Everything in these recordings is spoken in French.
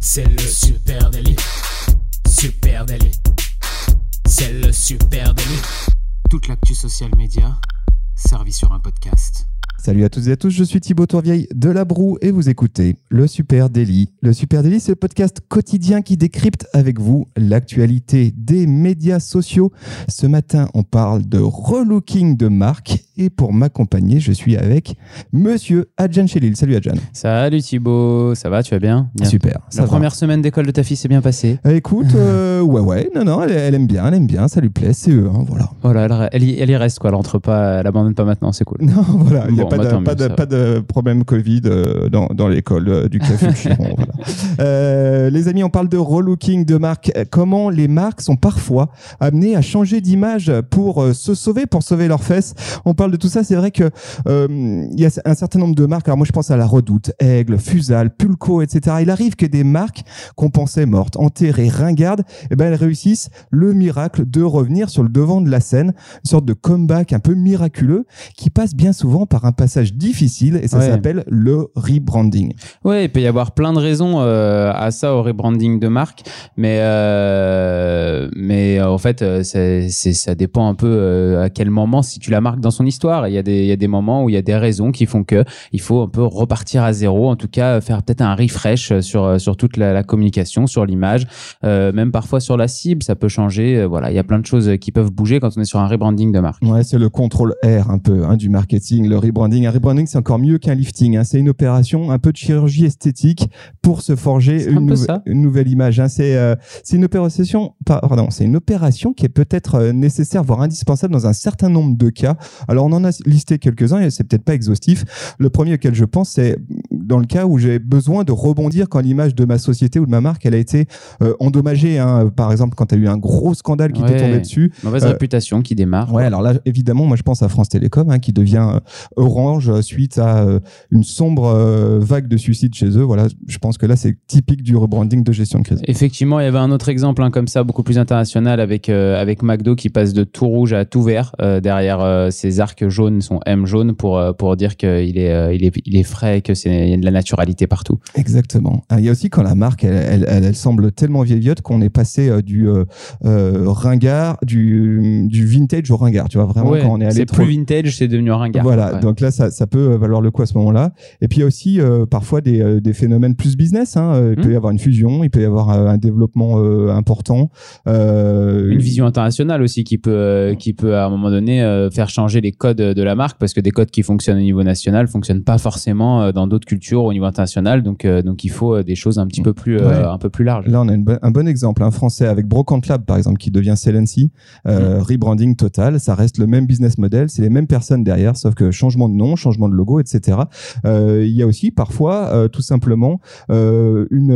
C'est le super délit. Super délit. C'est le super délit. Toute l'actu social média servie sur un podcast. Salut à toutes et à tous, je suis Thibaut Tourvieille de La Broue et vous écoutez le Super Daily. Le Super Daily, c'est le podcast quotidien qui décrypte avec vous l'actualité des médias sociaux. Ce matin, on parle de relooking de marque et pour m'accompagner, je suis avec monsieur Adjan Chelil. Salut Adjan. Salut Thibaut, ça va, tu vas bien, bien. Super. La va. première semaine d'école de ta fille s'est bien passée. Euh, Écoute, euh, ouais, ouais, non, non, elle, elle aime bien, elle aime bien, ça lui plaît, c'est eux, hein, voilà. Voilà, elle, elle y, elle y reste quoi, elle rentre pas, elle abandonne pas maintenant, c'est cool. Non, voilà, il n'y a Bon, pas, bah, de, mieux, pas, de, pas de problème Covid euh, dans, dans l'école euh, du Café Chiron. voilà. Les amis, on parle de relooking de marque. Euh, Comment les marques sont parfois amenées à changer d'image pour se sauver, pour sauver leurs fesses? On parle de tout ça. C'est vrai que euh, il y a un certain nombre de marques. Alors moi, je pense à la Redoute, Aigle, Fusal, Pulco, etc. Il arrive que des marques qu'on pensait mortes, enterrées, ringardes, eh ben elles réussissent le miracle de revenir sur le devant de la scène, une sorte de comeback un peu miraculeux qui passe bien souvent par un passage difficile et ça Ouais. s'appelle le rebranding. Ouais, il peut y avoir plein de raisons euh, à ça, au rebranding de marque, mais euh, mais en fait, ça dépend un peu à quel moment si tu la marques dans son histoire. Il y a des il y a des moments où il y a des raisons qui font que il faut un peu repartir à zéro, en tout cas faire peut-être un refresh sur sur toute la, la communication, sur l'image, euh, même parfois sur la cible, ça peut changer. Euh, Voilà, il y a plein de choses qui peuvent bouger quand on est sur un rebranding de marque. Ouais, c'est le contrôle R un peu hein, du marketing, le rebranding. Un rebranding, c'est encore mieux qu'un lifting. hein. C'est une opération un peu de chirurgie esthétique pour se forger une, ça. nouvelle image. hein. C'est euh, une opération, par- pardon, c'est une opération qui est peut-être euh, nécessaire, voire indispensable dans un certain nombre de cas. Alors on en a listé quelques-uns et c'est peut-être pas exhaustif. Le premier auquel je pense, c'est dans le cas où j'ai besoin de rebondir quand l'image de ma société ou de ma marque, elle a été euh, endommagée. hein. Par exemple, quand tu as eu un gros scandale qui t'est Ouais. tombé dessus, Mauvaise Euh, réputation qui démarre. Ouais, alors là, évidemment, moi je pense à France Télécom hein, qui devient euh, Orange suite à une sombre vague de suicides chez eux. Voilà, je pense que là c'est typique du rebranding de gestion de crise. Effectivement, il y avait un autre exemple hein, comme ça, beaucoup plus international, avec, avec McDo qui passe de tout rouge à tout vert. Derrière ses arcs jaunes, son M jaune, pour, pour dire qu'il est, il est, il est frais, que c'est de la naturalité partout. Exactement. Ah, Il y a aussi quand la marque, elle, elle, semble tellement vieillotte qu'on est passé euh, du euh, euh, ringard, du, du vintage au ringard. Tu vois vraiment Ouais, quand on est allé c'est trop. plus vintage, c'est devenu un ringard. Voilà, Ouais. donc là, ça, ça peut valoir le coup à ce moment-là. Et puis, il y a aussi euh, parfois des, euh, des phénomènes plus business. Hein. Euh, Il peut Hmm. y avoir une fusion, il peut y avoir euh, un développement euh, important. Euh, une vision internationale aussi qui peut, euh, qui peut à un moment donné euh, faire changer les codes de la marque parce que des codes qui fonctionnent au niveau national fonctionnent pas forcément euh, dans d'autres cultures au niveau international. Donc, euh, donc il faut euh, des choses un petit peu plus, euh, Ouais. un peu plus larges. Là, on a une un bon exemple, un français avec Brocante Lab, par exemple, qui devient Celency, euh, rebranding total. Ça reste le même business model, c'est les mêmes personnes derrière, sauf que changement de nom, changement de logo, etc. Euh, il y a aussi parfois, euh, tout simplement, euh, une,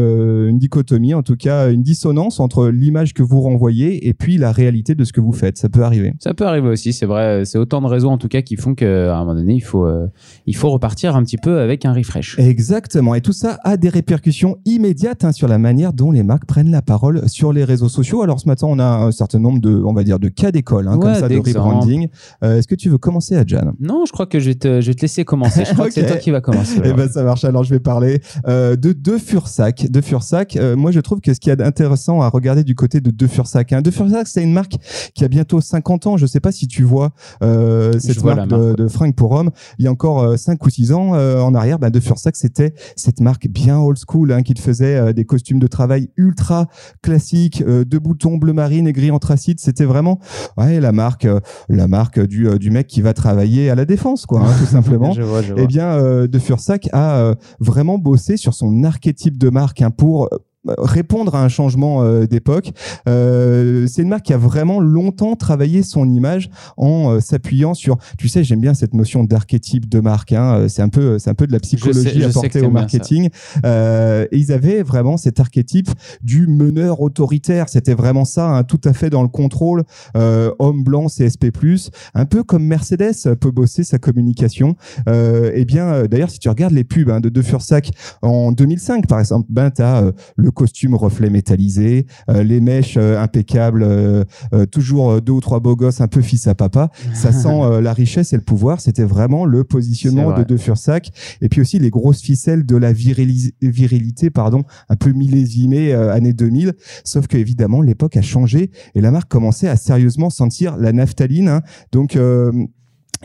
une dichotomie, en tout cas une dissonance entre l'image que vous renvoyez et puis la réalité de ce que vous faites. Ça peut arriver. Ça peut arriver aussi, c'est vrai. C'est autant de raisons en tout cas qui font qu'à un moment donné, il faut, euh, il faut repartir un petit peu avec un refresh. Exactement. Et tout ça a des répercussions immédiates hein, sur la manière dont les marques prennent la parole sur les réseaux sociaux. Alors ce matin, on a un certain nombre de, on va dire, de cas d'école, hein, comme ça, de rebranding. Euh, Est-ce que tu veux commencer, Adjan? Non, je crois que je vais te, je vais te laisser commencer. Je crois que c'est toi qui vas commencer. Eh ben ça marche. Alors je vais parler euh, de De Fursac. De Fursac. euh, moi je trouve que ce qu'il y a d'intéressant à regarder du côté de De Fursac. Hein. De Fursac c'est une marque qui a bientôt 50 ans. Je sais pas si tu vois euh, cette marque, de, de fringues pour hommes. Il y a encore euh, 5 ou 6 ans euh, en arrière, bah, De Fursac c'était cette marque bien old school hein, qui faisait euh, des costumes de travail ultra classiques, euh, de boutons bleu marine et gris anthracite. C'était vraiment ouais la marque, euh, la marque du du mec qui va travailler à la défense quoi, hein, tout simplement. je vois, je vois. Eh bien, De Fursac a vraiment bossé sur son archétype de marque hein, pour répondre à un changement euh, d'époque. Euh, c'est une marque qui a vraiment longtemps travaillé son image en euh, s'appuyant sur, tu sais, j'aime bien cette notion d'archétype de marque. Hein, c'est un peu, c'est un peu de la psychologie sais- apportée au marketing. Et ils avaient vraiment cet archétype du meneur autoritaire. C'était vraiment ça, hein, tout à fait dans le contrôle. Homme blanc, CSP+, un peu comme Mercedes peut bosser sa communication. Euh, eh bien, d'ailleurs, si tu regardes les pubs hein, de De Fursac en 2005, par exemple, ben, tu as le costume reflet métallisé, les mèches impeccables, toujours deux ou trois beaux gosses un peu fils à papa. Ça sent la richesse et le pouvoir. C'était vraiment le positionnement de De Fursac. Et puis aussi les grosses ficelles de la virilité, pardon, un peu millésimée année 2000. Sauf que évidemment l'époque a changé et la marque commençait à sérieusement sentir la naphtaline. Hein. Donc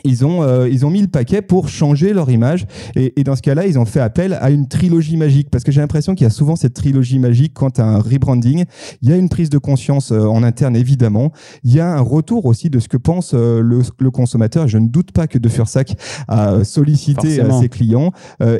ils ont euh, ils ont mis le paquet pour changer leur image. Et, et dans ce cas-là ils ont fait appel à une trilogie magique. Parce que j'ai l'impression qu'il y a souvent cette trilogie magique quand à un rebranding. Il y a une prise de conscience euh, en interne évidemment. Il y a un retour aussi de ce que pense euh, le, le, consommateur. Je ne doute pas que De Fursac a sollicité ses clients.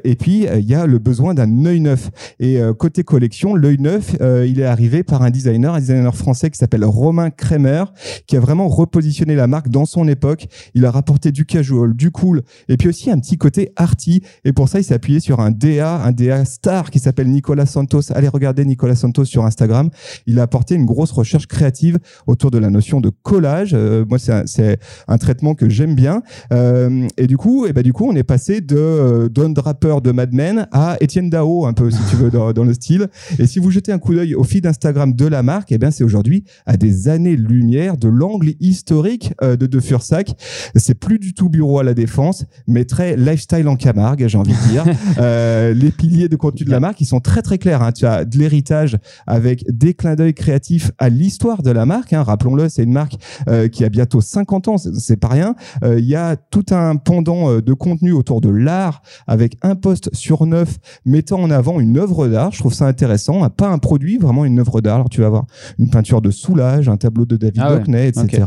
Et puis il y a le besoin d'un œil neuf. Et côté collection l'œil neuf il est arrivé par un designer un designer français qui s'appelle Romain Kremer qui a vraiment repositionné la marque dans son époque. Il a rapporté du casual, du cool, et puis aussi un petit côté arty. Et pour ça, il s'est appuyé sur un DA, un DA star qui s'appelle Nicolas Santos. Allez regarder Nicolas Santos sur Instagram. Il a apporté une grosse recherche créative autour de la notion de collage. Euh, moi, c'est un, traitement que j'aime bien. Euh, et du coup, et ben du coup, on est passé de euh, Don Draper de Mad Men à Étienne Dao, un peu si tu veux dans, le style. Et si vous jetez un coup d'œil au feed Instagram de la marque, et ben c'est aujourd'hui à des années-lumière de l'angle historique de De Fursac. C'est plus du tout bureau à la défense, mais très lifestyle en Camargue, j'ai envie de dire. euh, les piliers de contenu de la marque, ils sont très très clairs. Hein. Tu as de l'héritage avec des clins d'œil créatifs à l'histoire de la marque. Hein. Rappelons-le, c'est une marque euh, qui a bientôt 50 ans, c'est pas rien. Euh, il y a tout un pendant euh, de contenu autour de l'art avec un post sur neuf mettant en avant une œuvre d'art. Je trouve ça intéressant. Hein. Pas un produit, vraiment une œuvre d'art. Alors tu vas avoir une peinture de Soulage, un tableau de David ah etc.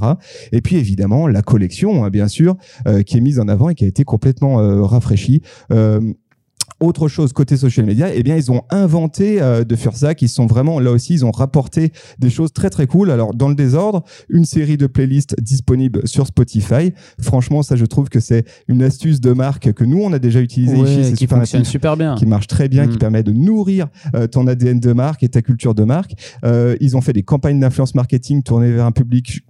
Et puis évidemment la collection, hein, bien sûr, euh, qui est mise en avant et qui a été complètement euh, rafraîchie. Euh, autre chose côté social media, eh bien ils ont inventé euh, de Fursac, ils sont vraiment là aussi, ils ont rapporté des choses très très cool. Alors dans le désordre, une série de playlists disponibles sur Spotify. Franchement, ça je trouve que c'est une astuce de marque que nous on a déjà utilisé ici, qui fonctionne super bien, qui marche très bien, qui mm. permet de nourrir ton ADN de marque et ta culture de marque. ils ont fait des campagnes d'influence marketing tournées vers un public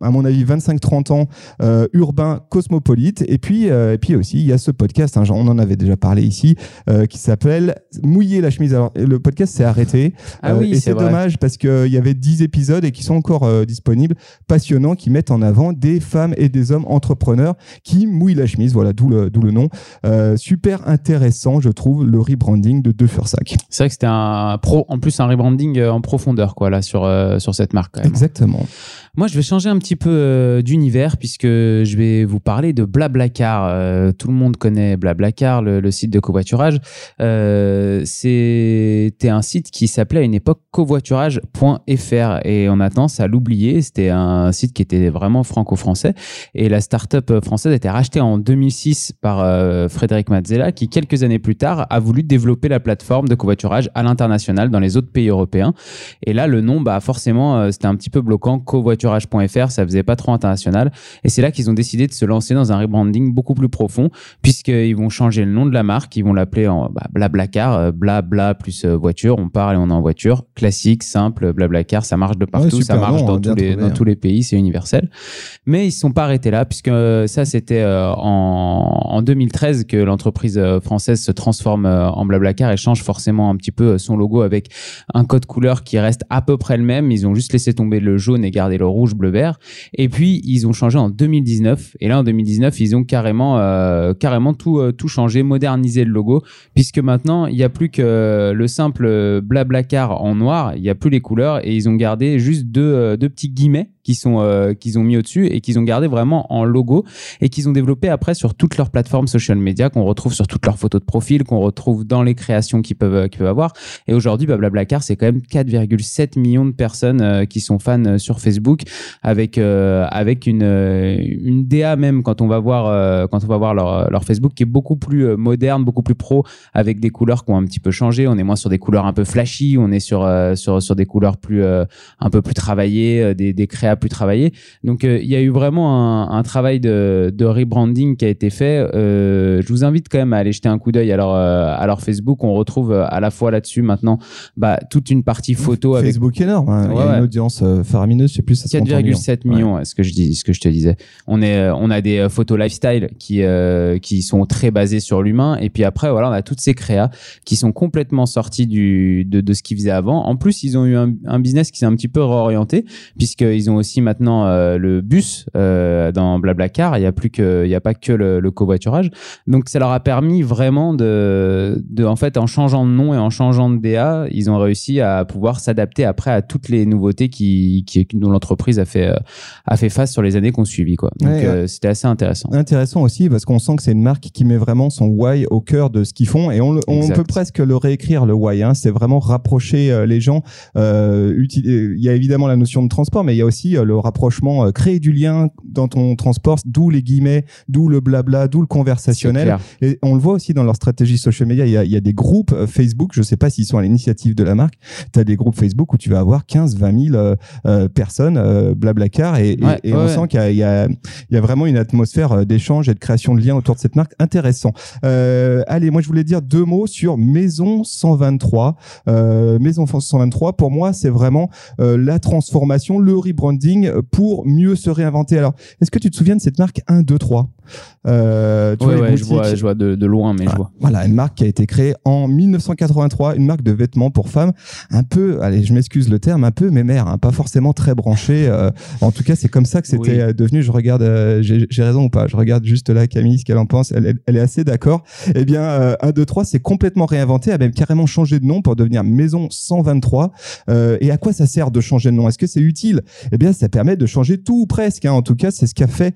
à mon avis 25-30 ans, euh, urbain, cosmopolite. Et puis, euh, et puis aussi, il y a ce podcast, hein, on en avait déjà parlé ici, euh, qui s'appelle Mouiller la chemise. Alors, le podcast s'est arrêté. Ah oui, et c'est dommage parce qu'il y avait 10 épisodes et qui sont encore disponibles, passionnants, qui mettent en avant des femmes et des hommes entrepreneurs qui mouillent la chemise. Voilà, d'où le, d'où le nom. super intéressant, je trouve, le rebranding de De Fursac. C'est vrai que c'était un pro, en plus un rebranding en profondeur, quoi, là, sur, sur cette marque. Quand même. Exactement. Moi, je vais changer un petit peu euh, d'univers puisque je vais vous parler de Blablacar. Euh, tout le monde connaît Blablacar, le, site de covoiturage. Euh, C'était un site qui s'appelait à une époque covoiturage.fr et on a tendance à l'oublier. C'était un site qui était vraiment franco-français et la start-up française a été rachetée en 2006 par Frédéric Mazzella qui, quelques années plus tard, a voulu développer la plateforme de covoiturage à l'international dans les autres pays européens. Et là, le nom, bah, forcément, c'était un petit peu bloquant. Covoiturage covoiturage.fr, ça faisait pas trop international. Et c'est là qu'ils ont décidé de se lancer dans un rebranding beaucoup plus profond, puisqu'ils vont changer le nom de la marque, ils vont l'appeler en bah, Blablacar, euh, Blabla plus euh, voiture, on part et on est en voiture, classique, simple, Blablacar, ça marche de partout, ça marche dans, tous les, dans tous les pays, c'est universel. Mais ils ne sont pas arrêtés là, puisque euh, ça c'était en, en 2013 que l'entreprise française se transforme en Blablacar et change forcément un petit peu son logo avec un code couleur qui reste à peu près le même. Ils ont juste laissé tomber le jaune et gardé le rouge, bleu, vert. Et puis ils ont changé en 2019. Et là en 2019, ils ont carrément, euh, carrément tout, euh, tout changé, modernisé le logo, puisque maintenant il n'y a plus que le simple blablacar en noir. Il n'y a plus les couleurs et ils ont gardé juste deux, euh, deux petits guillemets qu'ils ont mis au-dessus et qu'ils ont gardé vraiment en logo et qu'ils ont développé après sur toutes leurs plateformes social media qu'on retrouve sur toutes leurs photos de profil qu'on retrouve dans les créations qu'ils peuvent peuvent avoir et aujourd'hui Blablacar c'est quand même 4,7 millions de personnes qui sont fans sur Facebook avec euh, avec une une DA même quand on va voir euh, quand on va voir leur, leur Facebook qui est beaucoup plus euh, moderne, beaucoup plus pro avec des couleurs qui ont un petit peu changé. On est moins sur des couleurs un peu flashy, on est sur sur sur des couleurs plus un peu plus travaillées, des des créas plus travaillées. Donc il y a eu vraiment un, un, travail de de rebranding qui a été fait. je vous invite quand même à aller jeter un coup d'œil à leur à leur Facebook. On retrouve à la fois là-dessus maintenant bah, toute une partie photo avec Facebook énorme. Hein. il y a une audience faramineuse. Je sais plus ça 4,7 millions, ce que je dis, ce que je te disais. On est, euh, on a des euh, photos lifestyle qui euh, qui sont très basées sur l'humain, et puis après voilà, on a toutes ces créas qui sont complètement sorties du, de, de ce qu'ils faisaient avant. En plus, ils ont eu un, un business qui s'est un petit peu réorienté, puisqu'ils ont aussi maintenant euh, le bus euh, dans Blablacar. Il n'y a plus que, il y a pas que le, le covoiturage. Donc, ça leur a permis vraiment de, de, en fait, en changeant de nom et en changeant de DA, ils ont réussi à pouvoir s'adapter après à toutes les nouveautés qui, qui dont l'entreprise a fait, euh, a fait face sur les années qu'on suivi, quoi. Donc, Ouais, euh, c'était assez intéressant. Intéressant aussi parce qu'on sent que c'est une marque qui met vraiment son why au cœur de ce qu'ils font et on, le- on Exact. peut presque le réécrire le why. Hein. C'est vraiment rapprocher euh, les gens. Euh, il y a évidemment la notion de transport, mais il y a aussi le rapprochement, créer du lien dans ton transport, d'où les guillemets, d'où le blabla, d'où le conversationnel. Et on le voit aussi dans leur stratégie social media. Il y a, il y a des groupes Facebook, je sais pas s'ils sont à l'initiative de la marque. Tu as des groupes Facebook où tu vas avoir 15, 20 000 euh, euh, personnes, euh, blablacar, et, et- Ouais, et ouais, on ouais. sent qu'il y a, il y, y a vraiment une atmosphère euh, d'échange et de création de liens autour de cette marque intéressant. Euh, allez, moi je voulais dire deux mots sur Maison 123. Euh, Maison 123, pour moi, c'est vraiment euh, la transformation, le rebranding pour mieux se réinventer. Alors, est-ce que tu te souviens de cette marque 1, 2, 3 euh, tu Ouais, vois, les ouais, je vois, boutiques- je vois de, de loin, mais je vois. voilà, une marque qui a été créée en 1983, une marque de vêtements pour femmes, un peu, allez, je m'excuse le terme, un peu mémère, hein, pas forcément très branchée. euh, en tout cas, c'est comme ça que c'était Oui. euh, devenu. Je regarde, euh, j'ai raison ou pas? Je regarde juste là Camille, ce qu'elle en pense. Elle, elle- elle est assez d'accord. Eh bien, euh, 1, 2, 3, c'est complètement réinventé, a même carrément changé de nom pour devenir Maison 123. Euh, et à quoi ça sert de changer de nom? Est-ce que c'est utile? Eh bien, ça permet de changer tout ou presque. hein. En tout cas, c'est ce qu'a fait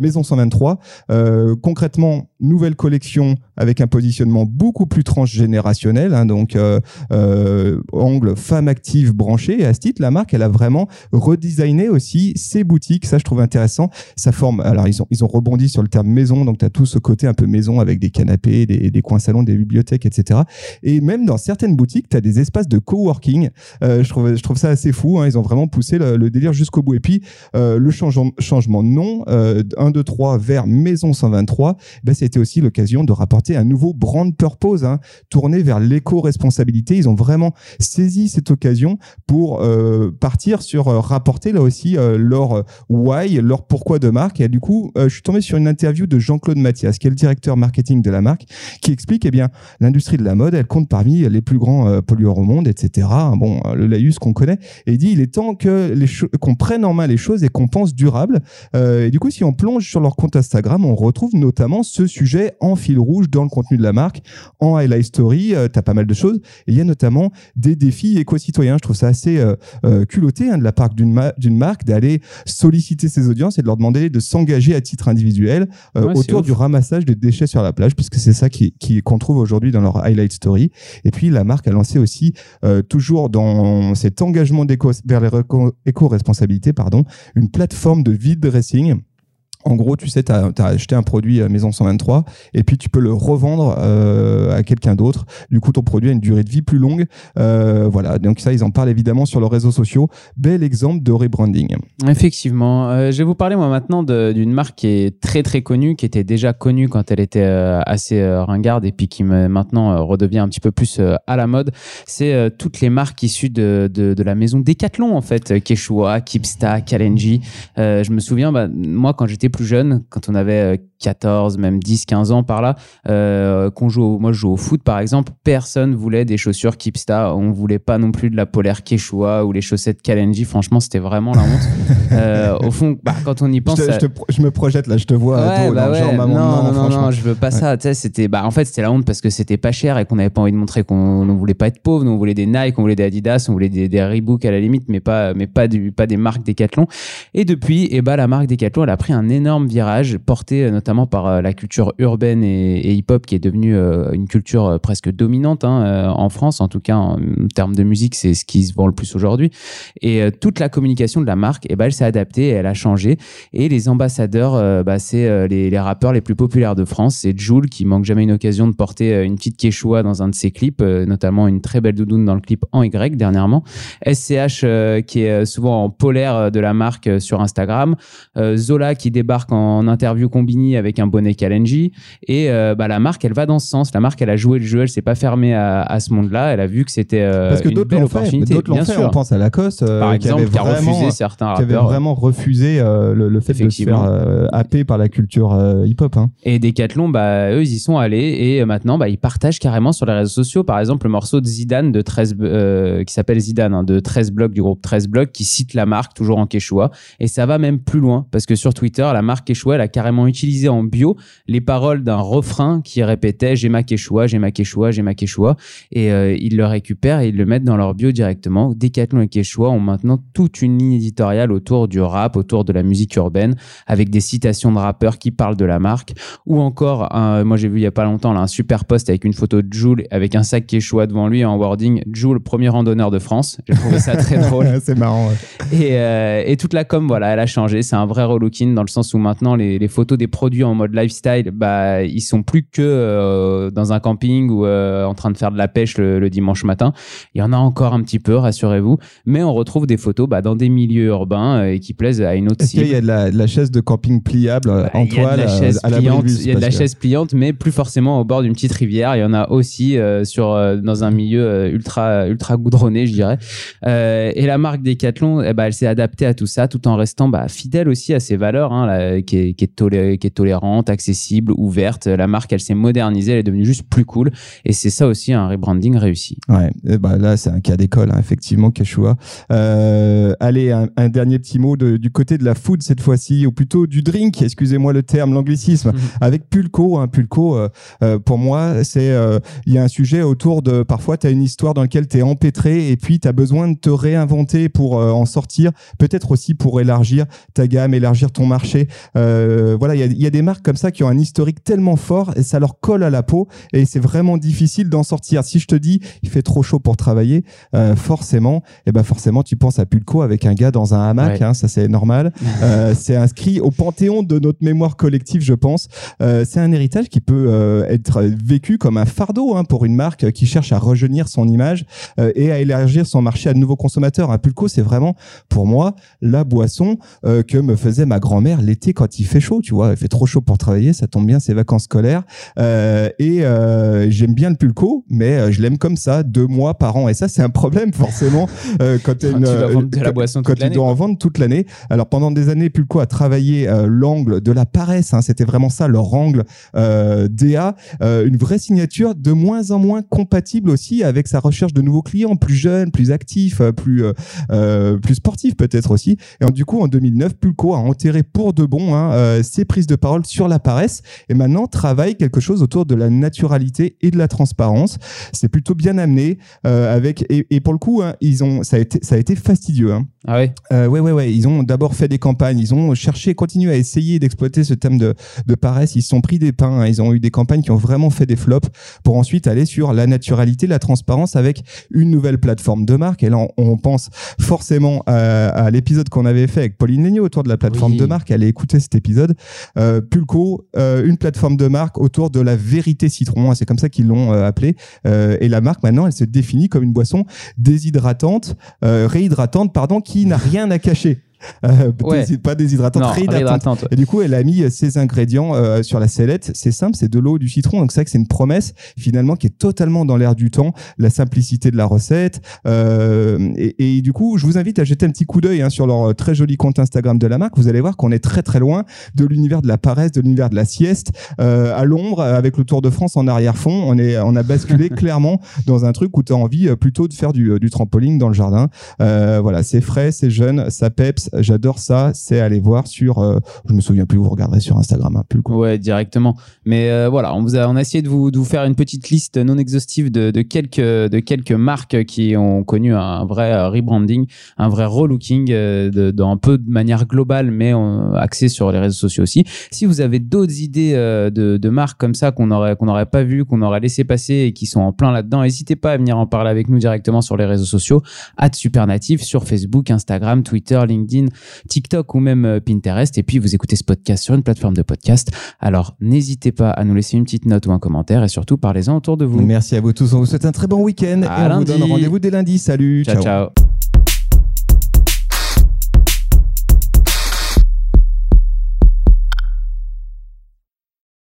Maison 123. Euh, concrètement, nouvelle collection avec un positionnement beaucoup plus transgénérationnel, hein, donc euh, euh, angle femme active branchée. Et à ce titre, la marque, elle a vraiment redesigné aussi ses boutiques. Ça, je trouve intéressant. Ça forme. Alors, ils ont ils ont rebondi sur le terme maison, donc tu as tout ce côté un peu maison avec des canapés, des, coins salons, des bibliothèques, etc. Et même dans certaines boutiques, tu as des espaces de coworking. Euh, je trouve je trouve ça assez fou. hein. Ils ont vraiment poussé le, délire jusqu'au bout. Et puis le changement, changement de nom, euh, 1, 2, 3 vers Maison 123, ben, c'était aussi l'occasion de rapporter un nouveau brand purpose, hein, tourné vers l'éco-responsabilité. Ils ont vraiment saisi cette occasion pour euh, partir sur euh, rapporter là aussi euh, leur why, leur pourquoi de marque. Et du coup, je suis tombé sur une interview de Jean-Claude Mathias, qui est le directeur marketing de la marque, qui explique eh bien l'industrie de la mode, elle compte parmi les plus grands pollueurs au monde, etc. Bon, le laïus qu'on connaît. Et dit, il est temps que qu'on prenne en main les choses et qu'on pense durable. Et du coup, si on plonge sur leur compte Instagram, on retrouve notamment ce sujet en fil rouge dans le contenu de la marque, en highlight story. Euh, T'as pas mal de choses. Et il y a notamment des défis éco-citoyens. Je trouve ça assez euh, euh, culotté hein, de la part d'une ma- d'une marque d'aller solliciter ses audiences et de leur demander de s'engager à titre individuel euh, Ouais, autour du ramassage des déchets sur la plage, puisque c'est ça qui qui- qu'on trouve aujourd'hui dans leur highlight story. Et puis la marque a lancé aussi, toujours dans cet engagement vers les éco-responsabilités, pardon, une plateforme de vide dressing. En gros, tu sais, tu as, acheté un produit à Maison 123 et puis tu peux le revendre euh, à quelqu'un d'autre. Du coup, ton produit a une durée de vie plus longue. Euh, voilà, donc ça, ils en parlent évidemment sur leurs réseaux sociaux. Bel exemple de rebranding. Effectivement. Euh, je vais vous parler moi maintenant d'une marque qui est très très connue, qui était déjà connue quand elle était euh, assez euh, ringarde et puis qui maintenant euh, redevient un petit peu plus euh, à la mode. C'est euh, toutes les marques issues de, de, la maison Decathlon en fait, Euh, Quechua, Kipsta, Kalenji. Euh, je me souviens, bah, moi quand j'étais plus jeune, quand on avait euh, 14, même 10, 15 ans par là, euh, qu'on joue au- moi je joue au foot par exemple, personne voulait des chaussures Kipsta, on voulait pas non plus de la polaire Quechua ou les chaussettes Kalenji. Franchement, c'était vraiment la honte. Euh, au fond, bah, quand on y Je, pense, te- ça- je te pro- je me projette là, je te vois Ouais, bah genre maman, non, non, non, non, je veux pas ça. C'était, bah, en fait, c'était la honte parce que c'était pas cher et qu'on n'avait pas envie de montrer qu'on ne voulait pas être pauvre. Nous, on voulait des Nike, on voulait des Adidas, on voulait des, des Reebok à la limite, mais pas, mais pas, du, pas des marques Decathlon. Et depuis, eh bah, la marque Decathlon, elle a pris un énorme virage porté euh, notamment par euh, la culture urbaine et, hip-hop qui est devenue euh, une culture presque dominante hein, en France. En tout cas, en, termes de musique, c'est ce qui se vend le plus aujourd'hui. Et toute la communication de la marque, eh ben, elle s'est adaptée, elle a changé. Et les ambassadeurs, bah, c'est les, rappeurs les plus populaires de France. C'est Joule qui manque jamais une occasion de porter une petite Quechua dans un de ses clips, notamment une très belle doudoune dans le clip en Y dernièrement. SCH qui est souvent en polaire de la marque sur Instagram. Zola qui débarque débarque en interview Combini avec un bonnet Kalenji et euh, bah, la marque elle va dans ce sens. La marque elle a joué le jeu, elle s'est pas fermée à, à ce monde-là. Elle a vu que c'était euh, Parce que une d'autres belle l'ont fait. opportunité. D'autres l'ont fait. On pense à Lacoste, euh, Par exemple, qui qui, avait a vraiment, refusé certains qui avait vraiment refusé le, le fait de se faire happer par la culture hip-hop. Hein. Et Decathlon, bah, eux, ils y sont allés et maintenant, bah, ils partagent carrément sur les réseaux sociaux. Par exemple, le morceau de Zidane de 13, euh, qui s'appelle Zidane, hein, de 13 blocs du groupe 13 blocs, qui cite la marque toujours en Quechua. Et ça va même plus loin parce que sur Twitter, la marque Quechua, elle a carrément utilisé en bio les paroles d'un refrain qui répétait J'ai ma Quechua, j'ai ma Quechua, j'ai ma Quechua. Et euh, ils le récupèrent et ils le mettent dans leur bio directement. Decathlon et Quechua ont maintenant toute une ligne éditoriale autour du rap, autour de la musique urbaine, avec des citations de rappeurs qui parlent de la marque ou encore un- moi j'ai vu il y a pas longtemps là, un super post avec une photo de Jules avec un sac Quechua devant lui en wording Jules premier randonneur de France j'ai trouvé ça très drôle c'est marrant. ouais. et, euh, et toute la com voilà elle a changé c'est un vrai relooking dans le sens où maintenant les, les photos des produits en mode lifestyle bah ils sont plus que euh, dans un camping ou euh, en train de faire de la pêche le, le dimanche matin il y en a encore un petit peu rassurez-vous mais on retrouve des photos bah, dans des milieux urbains euh, et qui plaisent à une autre Est-ce qu'il y a de la, de la chaise de camping pliable bah, en il y a de toile à la pliante, il y a de la chaise pliante, mais plus forcément au bord d'une petite rivière. Il y en a aussi sur dans un milieu ultra ultra goudronné, je dirais. Et la marque Decathlon, eh ben, elle s'est adaptée à tout ça, tout en restant bah, fidèle aussi à ses valeurs, hein, là, qui, est, qui, est tolé- qui est tolérante, accessible, ouverte. La marque, elle s'est modernisée, elle est devenue juste plus cool. Et c'est ça aussi un rebranding réussi. Ouais, ben là c'est un cas d'école, hein, effectivement, Quechua. Euh, allez, un, un dernier petit mot de- du côté de la food cette fois-ci, ou plutôt du drink, excusez-moi le terme, l'anglicisme, avec Pulco. Hein, Pulco, euh, euh, pour moi, c'est euh, il y a un sujet autour de, parfois tu as une histoire dans laquelle tu es empêtré et puis tu as besoin de te réinventer pour euh, en sortir, peut-être aussi pour élargir ta gamme, élargir ton marché. Euh, voilà, il y a, il y a des marques comme ça qui ont un historique tellement fort et ça leur colle à la peau et c'est vraiment difficile d'en sortir. Si je te dis il fait trop chaud pour travailler, euh, forcément, et ben forcément tu penses à Pulco avec un gars dans un hamac, Ouais. hein, ça c'est normal. Euh, c'est inscrit au panthéon de notre mémoire collective, je pense. C'est un héritage qui peut être vécu comme un fardeau hein, pour une marque qui cherche à rejeunir son image et à élargir son marché à de nouveaux consommateurs. Un Pulco, c'est vraiment pour moi la boisson que me faisait ma grand-mère quand il fait chaud. Tu vois, il fait trop chaud pour travailler, ça tombe bien, c'est vacances scolaires. Euh, et euh, j'aime bien le Pulco, mais euh, je l'aime comme ça, deux mois par an. Et ça, c'est un problème forcément euh, quand une, tu la boisson quand dois en vendre toute l'année. Alors pendant des années, Pulco a travaillé l'angle de la paresse. hein, C'était vraiment ça leur angle DA, une vraie signature de moins en moins compatible aussi avec sa recherche de nouveaux clients, plus jeunes, plus actifs, plus plus sportifs peut-être aussi. Et du coup, en 2009, Pulco a enterré pour de bon hein, euh, ses prises de parole sur la paresse et maintenant travaille quelque chose autour de la naturalité et de la transparence. C'est plutôt bien amené euh, avec et, pour le coup, hein, ils ont ça a été ça a été fastidieux. Hein. Ah ouais Euh, ouais, ouais, ouais. Ils ont d'abord fait des campagnes. Ils ont cherché, continué à essayer d'exploiter ce thème de, de paresse. Ils se sont pris des pains. hein. Ils ont eu des campagnes qui ont vraiment fait des flops pour ensuite aller sur la naturalité, la transparence avec une nouvelle plateforme de marque. Et là, on, on pense forcément à, à l'épisode qu'on avait fait avec Pauline Legnaud autour de la plateforme Oui. de marque. Allez écouter cet épisode. Euh, Pulco, euh, une plateforme de marque autour de la vérité citron. hein. C'est comme ça qu'ils l'ont euh, appelé. Et la marque, maintenant, elle se définit comme une boisson déshydratante, réhydratante, pardon, qui n'a rien à cacher. Euh, Ouais. pas déshydratante, Non, réhydratante. réhydratante, ouais. Et du coup, elle a mis euh, ses ingrédients euh, sur la sellette. C'est simple, c'est de l'eau, du citron. Donc c'est vrai que c'est une promesse finalement qui est totalement dans l'air du temps. La simplicité de la recette. Euh, et, et du coup, je vous invite à jeter un petit coup d'œil hein, sur leur très joli compte Instagram de la marque. Vous allez voir qu'on est très très loin de l'univers de la paresse, de l'univers de la sieste. À l'ombre, avec le Tour de France en arrière-fond, on est, on a basculé clairement dans un truc où tu as envie plutôt de faire du, du trampoline dans le jardin. Voilà, c'est frais, c'est jeune, ça peps. J'adore ça. C'est aller voir sur, euh, je me souviens plus, vous regarderez sur Instagram un peu. Ouais, directement. Mais euh, voilà, on, a, on a essayé de vous, de vous faire une petite liste non exhaustive de, de, quelques, de quelques marques qui ont connu un vrai euh, rebranding, un vrai relooking euh, de, de, un peu de manière globale, mais euh, axé sur les réseaux sociaux aussi. Si vous avez d'autres idées de, de marques comme ça qu'on n'aurait qu'on n'aurait pas vu, qu'on aurait laissé passer et qui sont en plein là-dedans, n'hésitez pas à venir en parler avec nous directement sur les réseaux sociaux, at Supernatif, sur Facebook, Instagram, Twitter, LinkedIn, TikTok ou même euh, Pinterest. Et puis vous écoutez ce podcast sur une plateforme de podcast. Alors n'hésitez pas à nous laisser une petite note ou un commentaire et surtout parlez-en autour de vous. Merci à vous tous. On vous souhaite un très bon week-end À et on vous donne rendez-vous dès lundi. Salut. ciao. ciao.